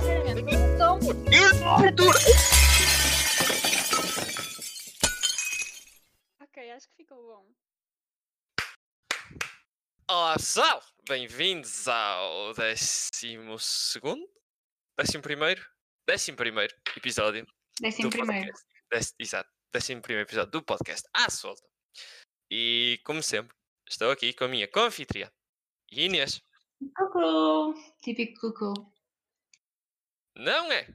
sinceramente, então. Ok, acho que ficou bom. Olá pessoal, bem-vindos ao décimo segundo, décimo primeiro, décimo primeiro episódio Décimo do primeiro. podcast. Décimo- exato, décimo primeiro episódio do podcast à solta. E como sempre, estou aqui com a minha confitriã, Inês. Cucu. Típico cucu. Não é?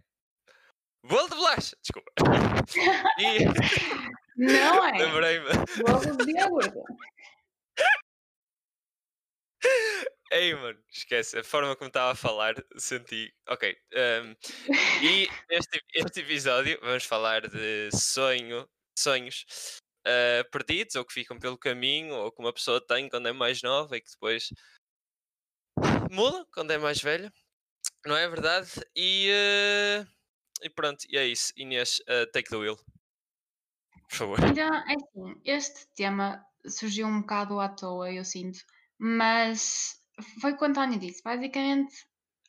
Bolo de bolacha, desculpa. E Não é? lembrei-me, Bolo de iogurte. ei mano, esquece, a forma como estava a falar, senti, ok. ehm, E neste este episódio vamos falar de sonho, sonhos ah, perdidos ou que ficam pelo caminho ou que uma pessoa tem quando é mais nova e que depois muda quando é mais velha. Não é verdade? E, ah, e pronto, e é isso. Inês, ah, take the wheel. Por favor. Então, é assim, este tema surgiu um bocado à toa, eu sinto, mas foi quando a Tânia disse. Basicamente,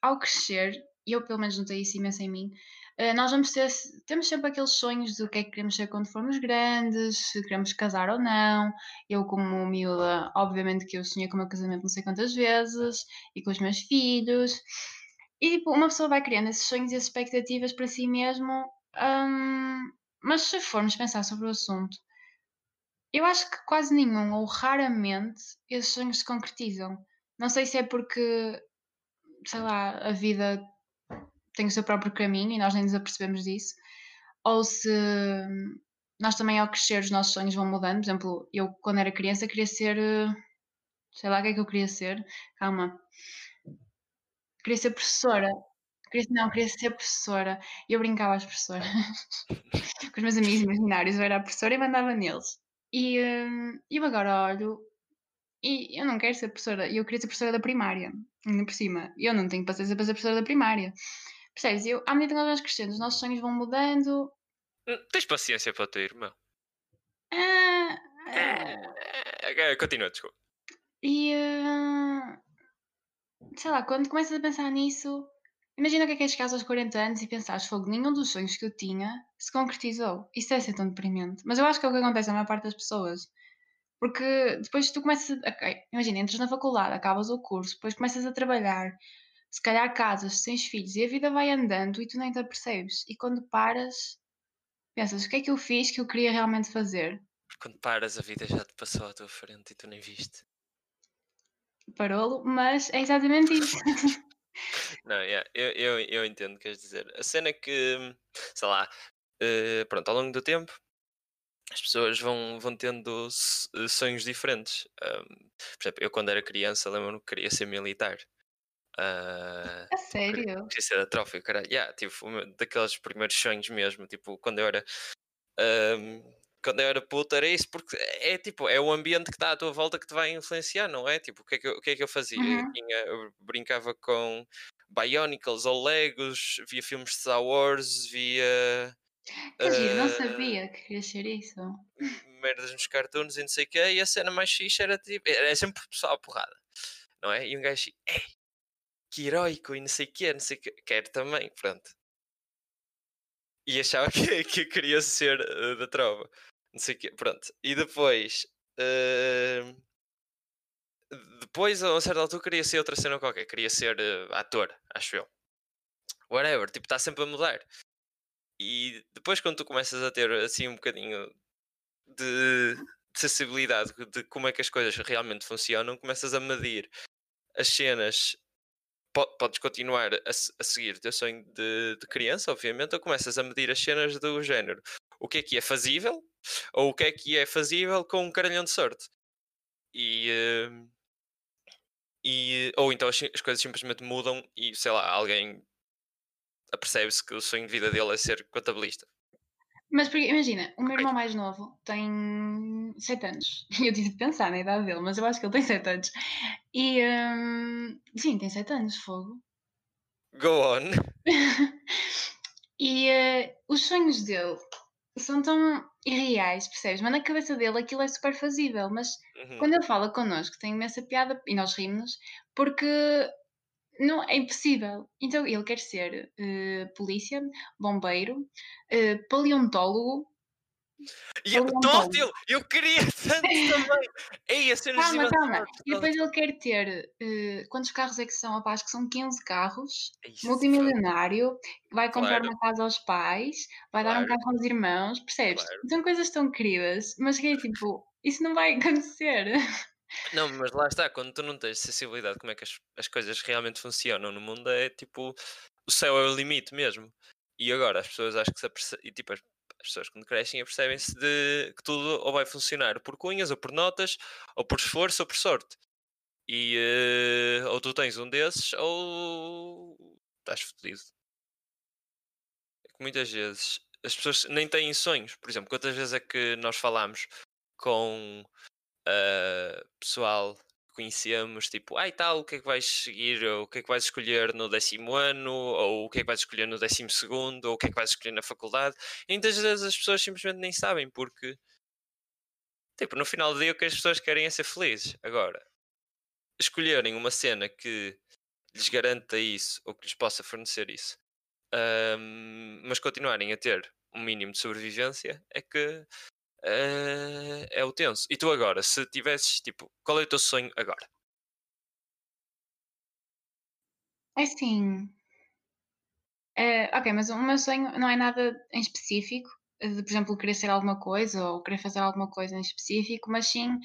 ao crescer, e eu pelo menos notei isso imenso em mim, eh, nós vamos ter, temos sempre aqueles sonhos do que é que queremos ser quando formos grandes, se queremos casar ou não. Eu, como miúda, obviamente que eu sonhei com o meu casamento não sei quantas vezes, e com os meus filhos. E tipo, uma pessoa vai criando esses sonhos e as expectativas para si mesmo. hum, mas se formos pensar sobre o assunto, eu acho que quase nenhum ou raramente esses sonhos se concretizam. Não sei se é porque, sei lá, a vida tem o seu próprio caminho e nós nem nos apercebemos disso, ou se nós também ao crescer os nossos sonhos vão mudando. Por exemplo, eu quando era criança queria ser, eh, sei lá o que é que eu queria ser, calma, queria ser professora. Queria, não, queria ser professora. E eu brincava às professoras. com os meus amigos imaginários, eu era a professora e mandava neles. E hum, eu agora olho e eu não quero ser professora, eu queria ser professora da primária, ainda por cima. Eu não tenho paciência para ser professora da primária. Percebes? Eu, à medida que nós vamos crescendo, os nossos sonhos vão mudando. Hum, Tens paciência para o teu irmão? Ah, ah, Eh, Continua, desculpa. e ah, sei lá, quando começas a pensar nisso, imagina o que é que é chegares aos 40 anos e pensares, fogo, nenhum dos sonhos que eu tinha se concretizou. Isso deve ser tão deprimente. Mas eu acho que é o que acontece à maior parte das pessoas. Porque depois tu começas a. ok, imagina, entras na faculdade, acabas o curso, depois começas a trabalhar, se calhar casas, tens filhos e a vida vai andando e tu nem te apercebes. E quando paras, pensas, o que é que eu fiz que eu queria realmente fazer? Quando paras, a vida já te passou à tua frente e tu nem viste. Parou-lo, mas é exatamente isso. Não, yeah, eu, eu, eu entendo o que queres dizer. A cena é que, sei lá, eh, pronto, ao longo do tempo as pessoas vão, vão tendo eh, sonhos diferentes. Ahm, por exemplo, eu quando era criança lembro-me que queria ser militar. Ah, a sério? queria ser da trofa, caralho. Yeah, tipo, daqueles primeiros sonhos mesmo, tipo, quando eu era. ahm, quando eu era puto era isso, porque é tipo, é o ambiente que está à tua volta que te vai influenciar, não é? Tipo, o que é que eu, o que é que eu fazia? Eu, Uhum. tinha- eu brincava com Bionicles ou Legos, via filmes de Star Wars, via Que giro, não ah, sabia que queria ser isso. merdas nos cartoons e não sei o quê, e a cena mais fixe era tipo, era sempre pessoal à porrada, não é? E um gajo ei, que heroico e não sei o quê, não sei o quê, quero também, pronto. E achava que, que eu queria ser eh, da trova, não sei o quê, pronto. E depois, eh, depois a uma certa altura queria ser outra cena qualquer, queria ser eh, ator, acho eu. Whatever, tipo, está sempre a mudar. E depois quando tu começas a ter assim um bocadinho de, de sensibilidade de como é que as coisas realmente funcionam, começas a medir as cenas. po- Podes continuar a seguir o teu sonho de, de criança, obviamente, ou começas a medir as cenas do género. O que é que é fazível ou o que é que é fazível com um caralhão de sorte. E, eh, e ou então as, as coisas simplesmente mudam e sei lá, alguém apercebe-se que o sonho de vida dele é ser contabilista. Mas porque, imagina, o meu irmão mais novo tem 7 anos. Eu tive de pensar na idade dele, mas eu acho que ele tem 7 anos. E hum, sim, tem 7 anos, fogo. Go on. e eh, os sonhos dele são tão irreais, percebes? Mas na cabeça dele aquilo é super fazível. Mas Uhum. quando ele fala connosco tem imensa piada e nós rimos porque não, é impossível. Então ele quer ser eh, polícia, bombeiro, eh, paleontólogo. E eu, todo eu, eu queria tanto também. Ei, a cenas Calma, calma. E depois ele quer ter. eh, quantos carros é que são? Opa, acho que são 15 carros. Isso Multimilionário, vai comprar Claro. uma casa aos pais, vai dar um Claro. carro aos irmãos, percebes? Claro. São coisas tão queridas, mas que é tipo, isso não vai acontecer. Não, mas lá está, quando tu não tens sensibilidade de como é que as, as coisas realmente funcionam no mundo, é tipo, o céu é o limite mesmo. E agora as pessoas acho que se apercebem, e tipo, as, as pessoas quando crescem apercebem-se de que tudo ou vai funcionar por cunhas, ou por notas, ou por esforço, ou por sorte. E eh, ou tu tens um desses, ou estás fodido. É muitas vezes as pessoas nem têm sonhos. Por exemplo, quantas vezes é que nós falamos com ah, pessoal conhecemos, tipo, ai tal, o que é que vais seguir, o que é que vais escolher no décimo ano, ou o que é que vais escolher no décimo segundo, ou o que é que vais escolher na faculdade. E muitas vezes as pessoas simplesmente nem sabem, porque, tipo, no final do dia o que as pessoas querem é ser felizes. Agora, escolherem uma cena que lhes garanta isso, ou que lhes possa fornecer isso, ahm, mas continuarem a ter um mínimo de sobrevivência, é que eh, é o tenso. E tu agora, se tivesses, tipo, qual é o teu sonho agora? É assim. eh, ok, mas o meu sonho não é nada em específico, eh, de, por exemplo, querer ser alguma coisa ou querer fazer alguma coisa em específico, mas sim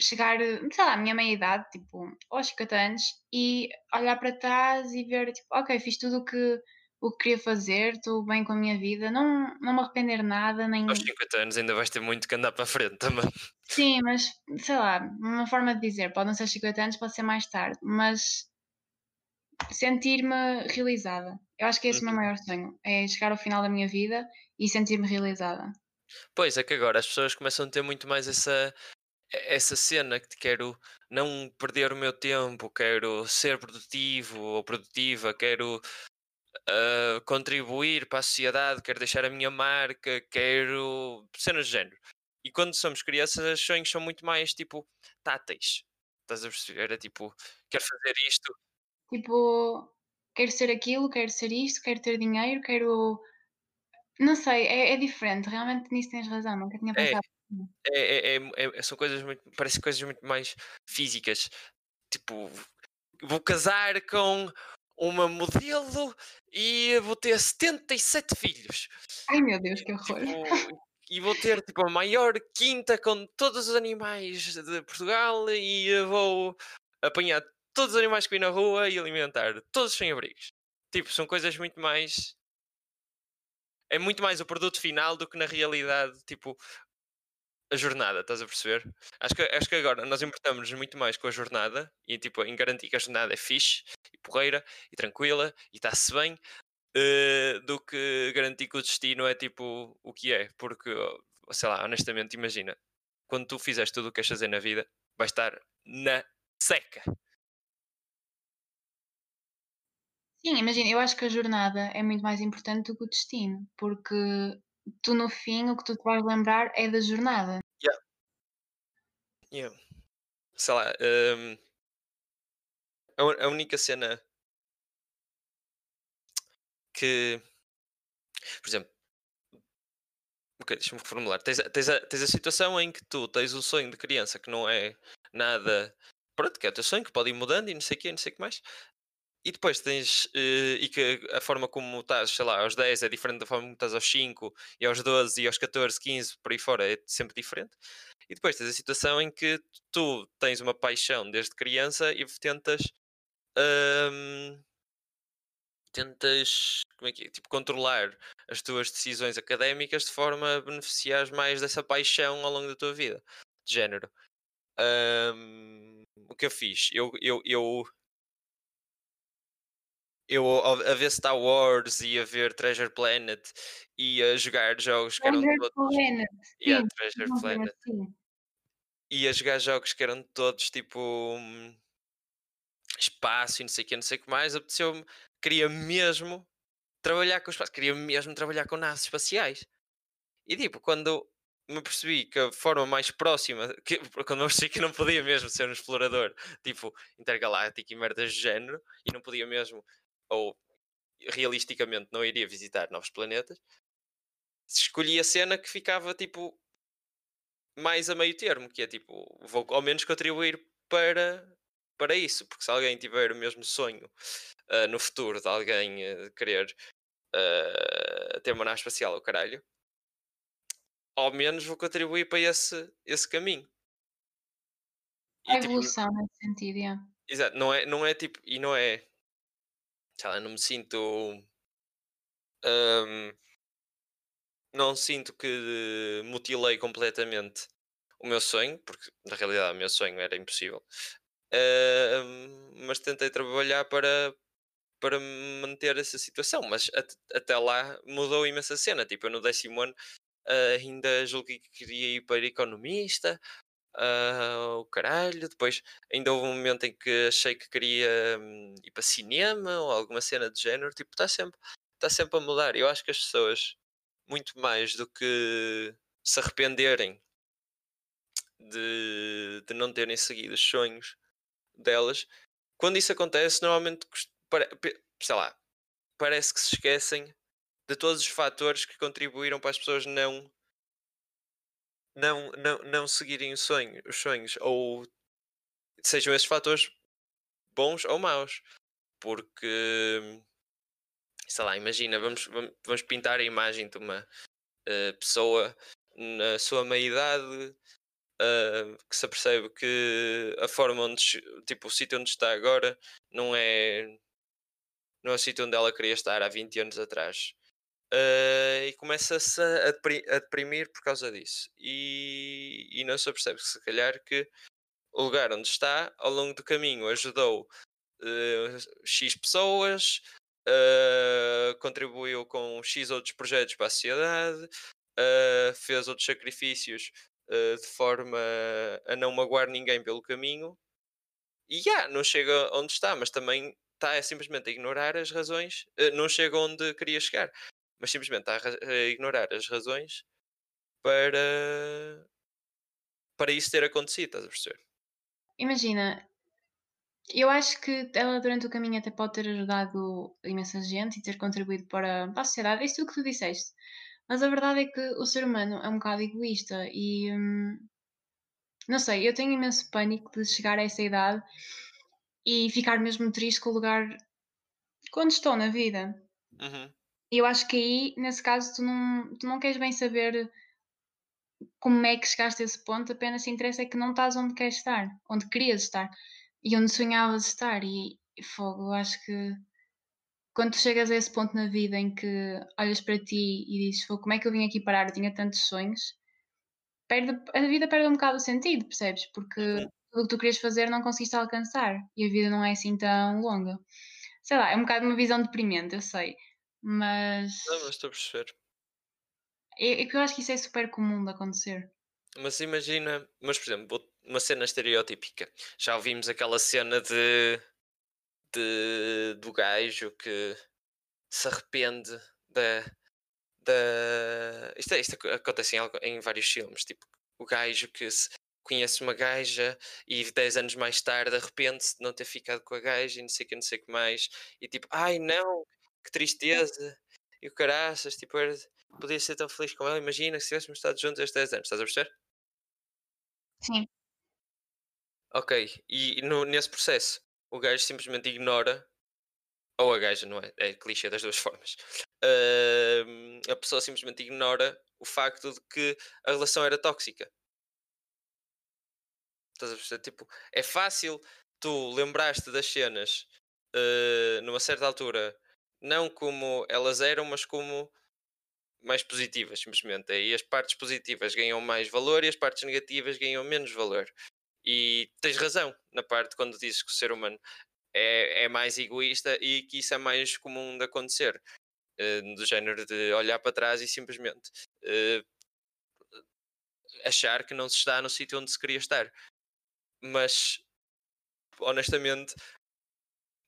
chegar, sei lá, à minha meia-idade, tipo, aos 50 anos, e olhar para trás e ver, tipo, ok, fiz tudo o que, o que queria fazer, estou bem com a minha vida, não, não me arrepender de nada, nem. Aos 50 anos ainda vais ter muito que andar para a frente também. Sim, mas sei lá, uma forma de dizer, pode não ser 50 anos, pode ser mais tarde, mas sentir-me realizada. Eu acho que esse é o meu Uhum. maior sonho, é chegar ao final da minha vida e sentir-me realizada. Pois é que agora as pessoas começam a ter muito mais essa, essa cena que quero não perder o meu tempo, quero ser produtivo ou produtiva, quero contribuir para a sociedade, quero deixar a minha marca, quero cenas do género. E quando somos crianças, os sonhos são muito mais tipo táteis. Estás a perceber? Era tipo, quero fazer isto. Tipo, quero ser aquilo, quero ser isto, quero ter dinheiro, quero. Não sei, é, é diferente, realmente nisso tens razão, nunca tinha É, pensado. é, é- é- é- são coisas muito, parecem coisas muito mais físicas. Tipo, vou casar com uma modelo e vou ter 77 filhos. Ai meu Deus, que horror! Tipo, e vou ter tipo a maior quinta com todos os animais de Portugal e vou apanhar todos os animais que vi na rua e alimentar todos sem abrigos. Tipo, são coisas muito mais. É muito mais o produto final do que na realidade, tipo, a jornada, estás a perceber? Acho que, acho que agora nós importamos muito mais com a jornada e tipo, em garantir que a jornada é fixe e porreira e tranquila e está-se bem eh, do que garantir que o destino é tipo o que é. Porque, oh, sei lá, honestamente, imagina, quando tu fizeres tudo o que queres fazer na vida, vais estar na seca. Sim, imagina, eu acho que a jornada é muito mais importante do que o destino, porque tu no fim o que tu te vais lembrar é da jornada. Yeah. Sei lá, hum, a, a única cena que, por exemplo, ok, deixa-me reformular. Tens, tens, a, tens a situação em que tu tens o sonho de criança que não é nada. Pronto, que é o teu sonho, que pode ir mudando e não sei o quê, não sei o que mais. E depois tens. eh, e que a forma como estás, sei lá, aos 10 é diferente da forma como estás aos 5, e aos 12, e aos 14, 15, por aí fora é sempre diferente. E depois tens a situação em que tu tens uma paixão desde criança e tentas. hum, tentas. Como é que é? Tipo, controlar as tuas decisões académicas de forma a beneficiar mais dessa paixão ao longo da tua vida. De género. hum, o que eu fiz? Eu, eu, eu, eu a ver Star Wars e a ver Treasure Planet e a jogar jogos que eram Treasure todos. Planet, Yeah, sim, Treasure Planet. assim. E a jogar jogos que eram todos tipo hum, espaço e não sei o que, não sei o que mais, apeteceu-me, queria mesmo trabalhar com o espaço, queria mesmo trabalhar com naves espaciais. E tipo, quando me percebi que a forma mais próxima, que, quando eu percebi que não podia mesmo ser um explorador tipo intergaláctico e merdas de género, e não podia mesmo, ou realisticamente não iria visitar novos planetas, escolhi a cena que ficava tipo mais a meio termo, que é tipo, vou ao menos contribuir para, para isso, porque se alguém tiver o mesmo sonho uh, no futuro de alguém uh, querer uh, ter uma nave espacial, o caralho, ao menos vou contribuir para esse, esse caminho. a tipo, evolução tipo, nesse sentido, yeah. Exato, não é, não é tipo, e não é, sei lá, não me sinto. Um, não sinto que mutilei completamente o meu sonho, porque na realidade o meu sonho era impossível. Uh, mas tentei trabalhar para, para manter essa situação, mas até lá mudou imensa cena. Tipo, eu no décimo ano uh, ainda julguei que queria ir para economista, uh, o caralho. Depois ainda houve um momento em que achei que queria um, ir para cinema ou alguma cena de género. Tipo, está sempre, tá sempre a mudar. Eu acho que as pessoas, muito mais do que se arrependerem de, de não terem seguido os sonhos delas, quando isso acontece, normalmente, sei lá, parece que se esquecem de todos os fatores que contribuíram para as pessoas não não, não, não seguirem o sonho, os sonhos, ou sejam esses fatores bons ou maus, porque sei lá, imagina, vamos, vamos pintar a imagem de uma uh, pessoa na sua meia-idade uh, que se apercebe que a forma onde, tipo, o sítio onde está agora não é, não é o sítio onde ela queria estar há 20 anos atrás. Uh, e começa-se a, a, deprimir por causa disso. E, e não se apercebe, se calhar, que o lugar onde está, ao longo do caminho, ajudou X pessoas, uh, contribuiu com X outros projetos para a sociedade, fez outros sacrifícios de forma a não magoar ninguém pelo caminho. E já, yeah, não chega onde está, mas também está é simplesmente a ignorar as razões, não chega onde queria chegar mas simplesmente está a, a ignorar as razões para, para isso ter acontecido, estás a perceber? Imagina, eu acho que ela durante o caminho até pode ter ajudado imensa gente e ter contribuído para, para a sociedade, isso tudo que tu disseste. Mas a verdade é que o ser humano é um bocado egoísta e hum, não sei, eu tenho imenso pânico de chegar a essa idade e ficar mesmo triste com o lugar quando estou na vida. Uhum. Eu acho que aí, nesse caso, tu não, tu não queres bem saber como é que chegaste a esse ponto, apenas se interessa é que não estás onde queres estar, onde querias estar e onde sonhavas estar. E, e fogo, acho que quando tu chegas a esse ponto na vida em que olhas para ti e dizes, fogo, como é que eu vim aqui parar? Eu tinha tantos sonhos, perde, a vida perde um bocado o sentido, percebes? Porque uhum. tudo o que tu querias fazer não conseguiste alcançar e a vida não é assim tão longa. Sei lá, é um bocado uma visão deprimente, eu sei mas. Não, mas estou a perceber. É que eu acho que isso é super comum de acontecer. Mas imagina, mas por exemplo, uma cena estereotípica. Já ouvimos aquela cena de, de do gajo que se arrepende da. da... Isto, é, isto acontece em, em vários filmes, tipo o gajo que se, conhece uma gaja e 10 anos mais tarde arrepende-se de não ter ficado com a gaja e não sei o que, não sei o que mais. E tipo, ai não, que tristeza, e o caraças, tipo, era, podia ser tão feliz com ela, imagina se tivéssemos estado juntos estes 10 anos, estás a perceber? Sim. Ok, e no, nesse processo o gajo simplesmente ignora, ou a gaja, não é? É clichê das duas formas. Uh, a pessoa simplesmente ignora o facto de que a relação era tóxica. Estás a perceber? Tipo, é fácil tu lembraste das cenas uh, numa certa altura não como elas eram, mas como mais positivas, simplesmente. E as partes positivas ganham mais valor e as partes negativas ganham menos valor. E tens razão na parte quando dizes que o ser humano é, é mais egoísta e que isso é mais comum de acontecer. Uh, do género de olhar para trás e simplesmente uh, achar que não se está no sítio onde se queria estar. Mas honestamente,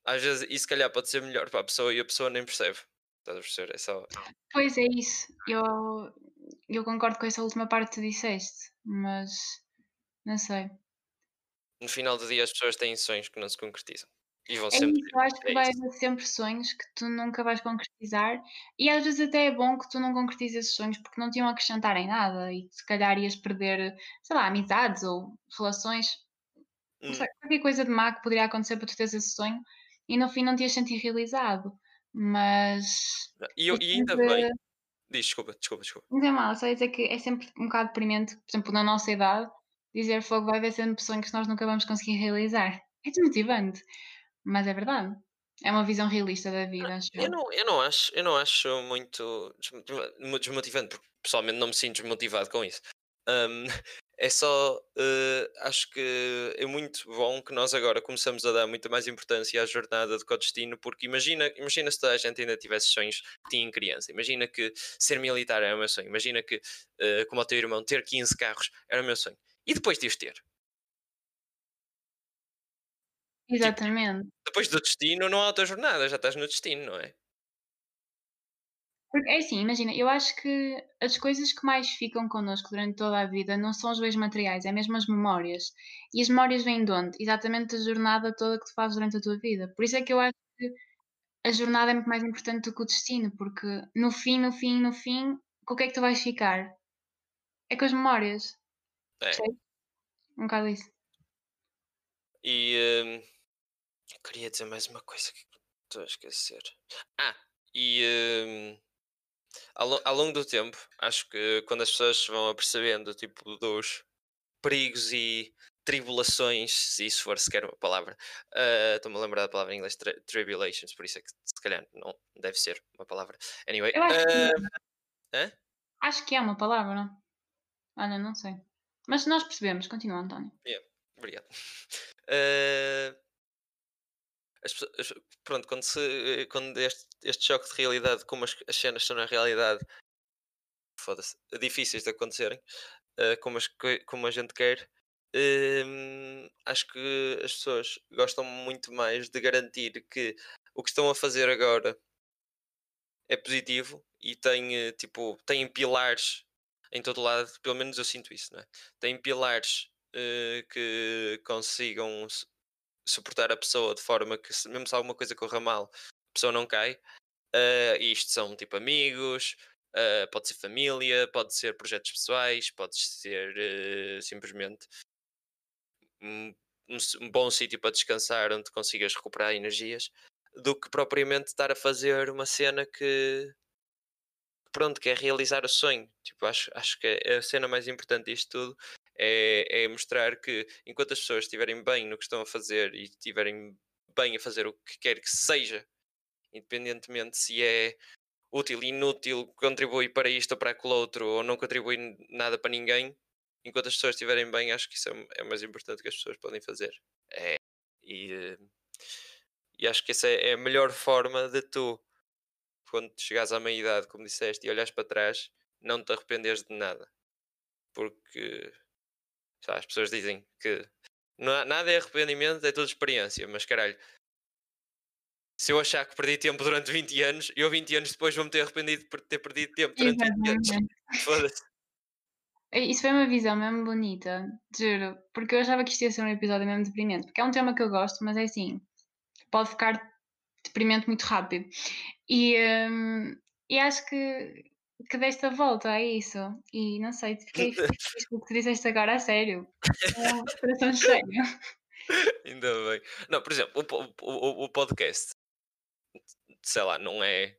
às vezes isso se calhar pode ser melhor para a pessoa e a pessoa nem percebe. Estás a perceber? É só. Pois é isso. Eu, eu concordo com essa última parte que tu disseste, mas não sei. No final do dia as pessoas têm sonhos que não se concretizam. E vão É sempre isso, eu acho que é vai haver sempre sonhos que tu nunca vais concretizar e às vezes até é bom que tu não concretizes esses sonhos porque não te iam acrescentar em nada e se calhar ias perder, sei lá, amizades ou relações, Hum, sei, qualquer coisa de má que poderia acontecer para tu teres esse sonho e no fim não te ias sentir realizado. Mas E, é eu- e ainda bem. Diz, desculpa, desculpa, desculpa. não é mal, só ia dizer que é sempre um bocado deprimente, por exemplo, na nossa idade, dizer fogo vai haver sempre sonhos que nós nunca vamos conseguir realizar. É desmotivante, mas é verdade. É uma visão realista da vida, acho Eu não, eu não acho, eu não acho muito desmotiva- mu- desmotivante, porque pessoalmente não me sinto desmotivado com isso. Ahm, é só, eh, acho que é muito bom que nós agora começamos a dar muita mais importância à jornada do que ao destino, porque imagina, imagina se toda a gente ainda tivesse sonhos que tinha em criança. Imagina que ser militar era o meu sonho. Imagina que, eh, como o teu irmão, ter 15 carros era o meu sonho. E depois de os ter? Exatamente. Depois do destino não há outra jornada, já estás no destino, não é? Porque é assim, imagina, eu acho que as coisas que mais ficam connosco durante toda a vida não são os bens materiais, é mesmo as memórias. E as memórias vêm de onde? Exatamente da jornada toda que tu fazes durante a tua vida. Por isso é que eu acho que a jornada é muito mais importante do que o destino, porque no fim, no fim, no fim, com o que é que tu vais ficar? É com as memórias. É. Percebes? Um bocado isso. E hum, eu queria dizer mais uma coisa que estou a esquecer. Ah, e hum, ao, ao longo do tempo, acho que quando as pessoas vão apercebendo tipo, dos perigos e tribulações, se isso for sequer uma palavra, ah, estou-me a lembrar da palavra em inglês tri- tribulations, por isso é que se calhar não deve ser uma palavra. Anyway, Eu acho que, ah, acho que é uma palavra, não? Olha, não sei. Mas nós percebemos. Continua, António. Obrigado. Eh, as as- pronto, quando, se, quando este, este choque de realidade, como as, as cenas são na realidade difíceis de acontecerem, eh, como, as como a gente quer, hum, acho que as pessoas gostam muito mais de garantir que o que estão a fazer agora é positivo e tem eh, tipo tem pilares em todo lado, pelo menos eu sinto isso, não é? Tem pilares eh, que consigam suportar a pessoa de forma que mesmo se alguma coisa corra mal, a pessoa não cai. Eh, e isto são tipo amigos, eh, pode ser família, pode ser projetos pessoais, pode ser eh, simplesmente um, um bom sítio para descansar onde consigas recuperar energias do que propriamente estar a fazer uma cena que pronto, que é realizar o sonho. Tipo, acho, acho que a cena mais importante disto tudo é, é mostrar que enquanto as pessoas estiverem bem no que estão a fazer e estiverem bem a fazer o que quer que seja, independentemente se é útil, inútil, contribui para isto ou para aquele outro, ou não contribui nada para ninguém, enquanto as pessoas estiverem bem, acho que isso é, é o mais importante que as pessoas podem fazer. É, e, eh, e acho que essa é a melhor forma de tu, quando chegares à meia-idade, como disseste, e olhas para trás, não te arrependeres de nada. Porque as pessoas dizem que não há- nada é arrependimento, é tudo experiência, mas caralho. Se eu achar que perdi tempo durante 20 anos, eu 20 anos depois vou-me ter arrependido por ter perdido tempo durante 20 anos. Exatamente. Foda-se. Isso foi uma visão mesmo bonita, juro, porque eu achava que isto ia ser um episódio mesmo deprimente, porque é um tema que eu gosto, mas é assim, pode ficar deprimente muito rápido. E, hum, e acho que, que deste a volta a isso. E não sei, fiquei feliz com o que disseste agora a sério. O coração cheio. Ainda bem. Não, por exemplo, o, o- o podcast, sei lá, não é.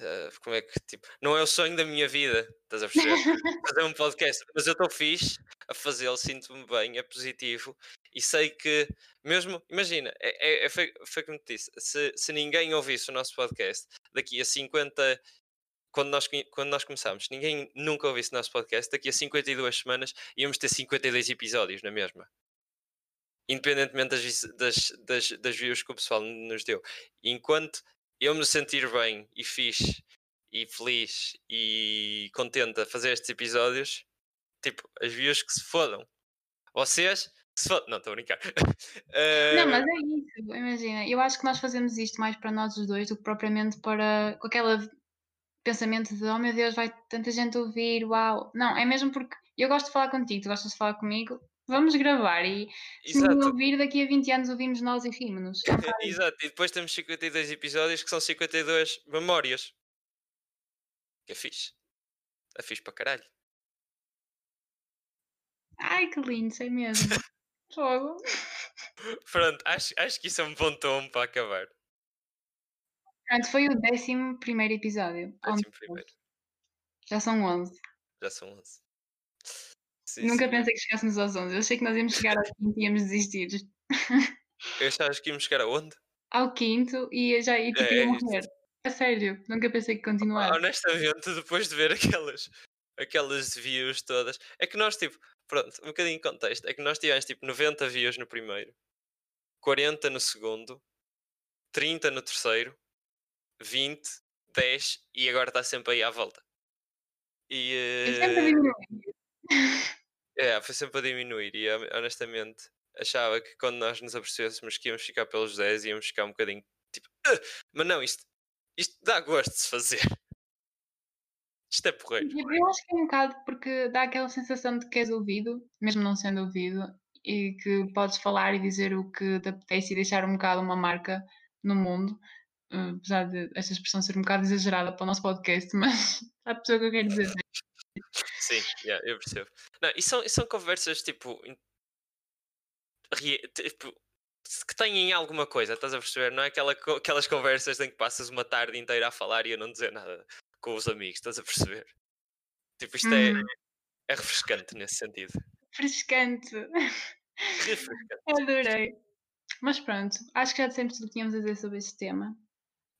Eh, Como é que, tipo, não é o sonho da minha vida, estás a perceber? Fazer um podcast, mas eu estou fixe a fazê-lo, sinto-me bem, é positivo e sei que, mesmo, imagina, é, é, é foi, foi como te disse, se, se ninguém ouvisse o nosso podcast daqui a 50, quando nós, quando nós começámos, ninguém nunca ouvisse o nosso podcast, daqui a 52 semanas íamos ter 52 episódios na mesma independentemente das, das, das, das views que o pessoal nos deu. Enquanto eu me sentir bem e fixe e feliz e contente a fazer estes episódios, tipo, as views que se fodam. Vocês que se fodam. Não, estou a brincar. Não, Eh, mas é isso, imagina, eu acho que nós fazemos isto mais para nós os dois do que propriamente para com aquela pensamento de oh meu Deus, vai tanta gente ouvir, uau. Não, é mesmo porque eu gosto de falar contigo, tu gostas de falar comigo, vamos gravar e se me ouvir daqui a 20 anos ouvimos nós e rimos-nos. Exato, e depois temos 52 episódios que são 52 memórias. Que é fixe. É fixe para caralho. Ai, que lindo, sei mesmo. Fogo. Pronto, acho, acho que isso é um bom tom para acabar. Pronto, foi o 11 primeiro episódio. Décimo primeiro. Já são 11. Já são 11. Sim, Nunca sim. pensei que chegássemos aos 11. Eu achei que nós íamos chegar ao quinto e íamos desistir. Eu achava que íamos chegar aonde? Ao quinto e já e, tipo, É, ia é morrer. A sério, nunca pensei que continuasse. Honestamente, depois de ver aquelas, aquelas views todas, é que nós, tipo, pronto, um bocadinho de contexto, é que nós tivemos tipo 90 views no primeiro, 40 no segundo, 30 no terceiro, 20, 10 e agora está sempre aí à volta. E Eu sempre diminui. é, foi sempre a diminuir e hon- honestamente achava que quando nós nos apercebêssemos que íamos ficar pelos 10 íamos ficar um bocadinho tipo, mas não, isto, isto dá gosto de se fazer. Isto é porreiro. Eu acho que é um bocado porque dá aquela sensação de que és ouvido, mesmo não sendo ouvido, e que podes falar e dizer o que te apetece e deixar um bocado uma marca no mundo. eh, apesar de esta expressão ser um bocado exagerada para o nosso podcast, mas a pessoa que eu quero dizer. Sim, yeah, eu percebo. Não, e são, e são conversas tipo, tipo, que têm alguma coisa, estás a perceber? Não é aquela, aquelas conversas em que passas uma tarde inteira a falar e a não dizer nada com os amigos, estás a perceber? Tipo, isto é, Hum, é refrescante nesse sentido. frescante. Refrescante. Adorei. Mas pronto, acho que já dissemos tudo o que tínhamos a dizer sobre este tema.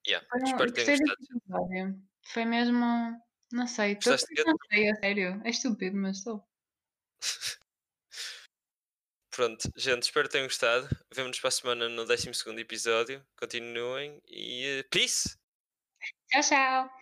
Yeah, Foi um- espero que tenham episódio. Foi mesmo. Não sei. tô- não sei, a sério. É estúpido, mas estou. Pronto, gente, espero que tenham gostado. Vemo-nos para a semana no 12 episódio. Continuem e eh, peace! Tchau, tchau.